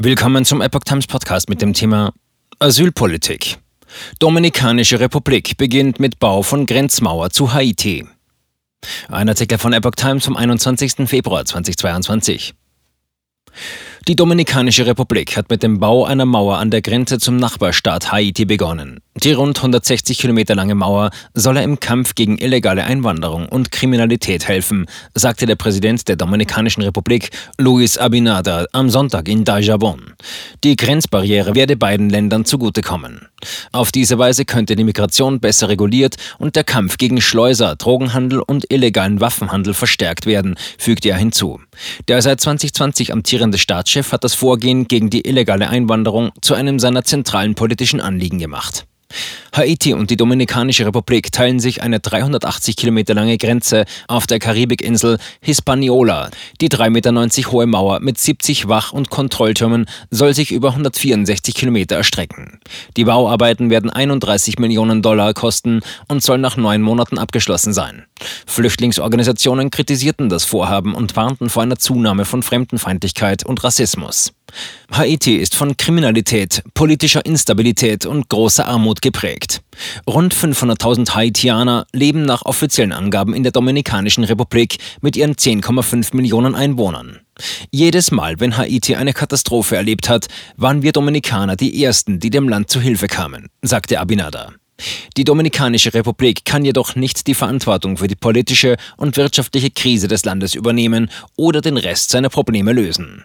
Willkommen zum Epoch Times Podcast mit dem Thema Asylpolitik. Dominikanische Republik beginnt mit Bau von Grenzmauer zu Haiti. Ein Artikel von Epoch Times vom 21. Februar 2022. Die Dominikanische Republik hat mit dem Bau einer Mauer an der Grenze zum Nachbarstaat Haiti begonnen. Die rund 160 Kilometer lange Mauer solle im Kampf gegen illegale Einwanderung und Kriminalität helfen, sagte der Präsident der Dominikanischen Republik, Luis Abinader, am Sonntag in Dajabon. Die Grenzbarriere werde beiden Ländern zugutekommen. Auf diese Weise könnte die Migration besser reguliert und der Kampf gegen Schleuser, Drogenhandel und illegalen Waffenhandel verstärkt werden, fügte er hinzu. Der seit 2020 amtierende Staatschef hat das Vorgehen gegen die illegale Einwanderung zu einem seiner zentralen politischen Anliegen gemacht. Haiti und die Dominikanische Republik teilen sich eine 380 Kilometer lange Grenze auf der Karibikinsel Hispaniola. Die 3,90 Meter hohe Mauer mit 70 Wach- und Kontrolltürmen soll sich über 164 Kilometer erstrecken. Die Bauarbeiten werden 31 Millionen Dollar kosten und sollen nach neun Monaten abgeschlossen sein. Flüchtlingsorganisationen kritisierten das Vorhaben und warnten vor einer Zunahme von Fremdenfeindlichkeit und Rassismus. Haiti ist von Kriminalität, politischer Instabilität und großer Armut geprägt. Rund 500.000 Haitianer leben nach offiziellen Angaben in der Dominikanischen Republik mit ihren 10,5 Millionen Einwohnern. Jedes Mal, wenn Haiti eine Katastrophe erlebt hat, waren wir Dominikaner die Ersten, die dem Land zu Hilfe kamen, sagte Abinada. Die Dominikanische Republik kann jedoch nicht die Verantwortung für die politische und wirtschaftliche Krise des Landes übernehmen oder den Rest seiner Probleme lösen.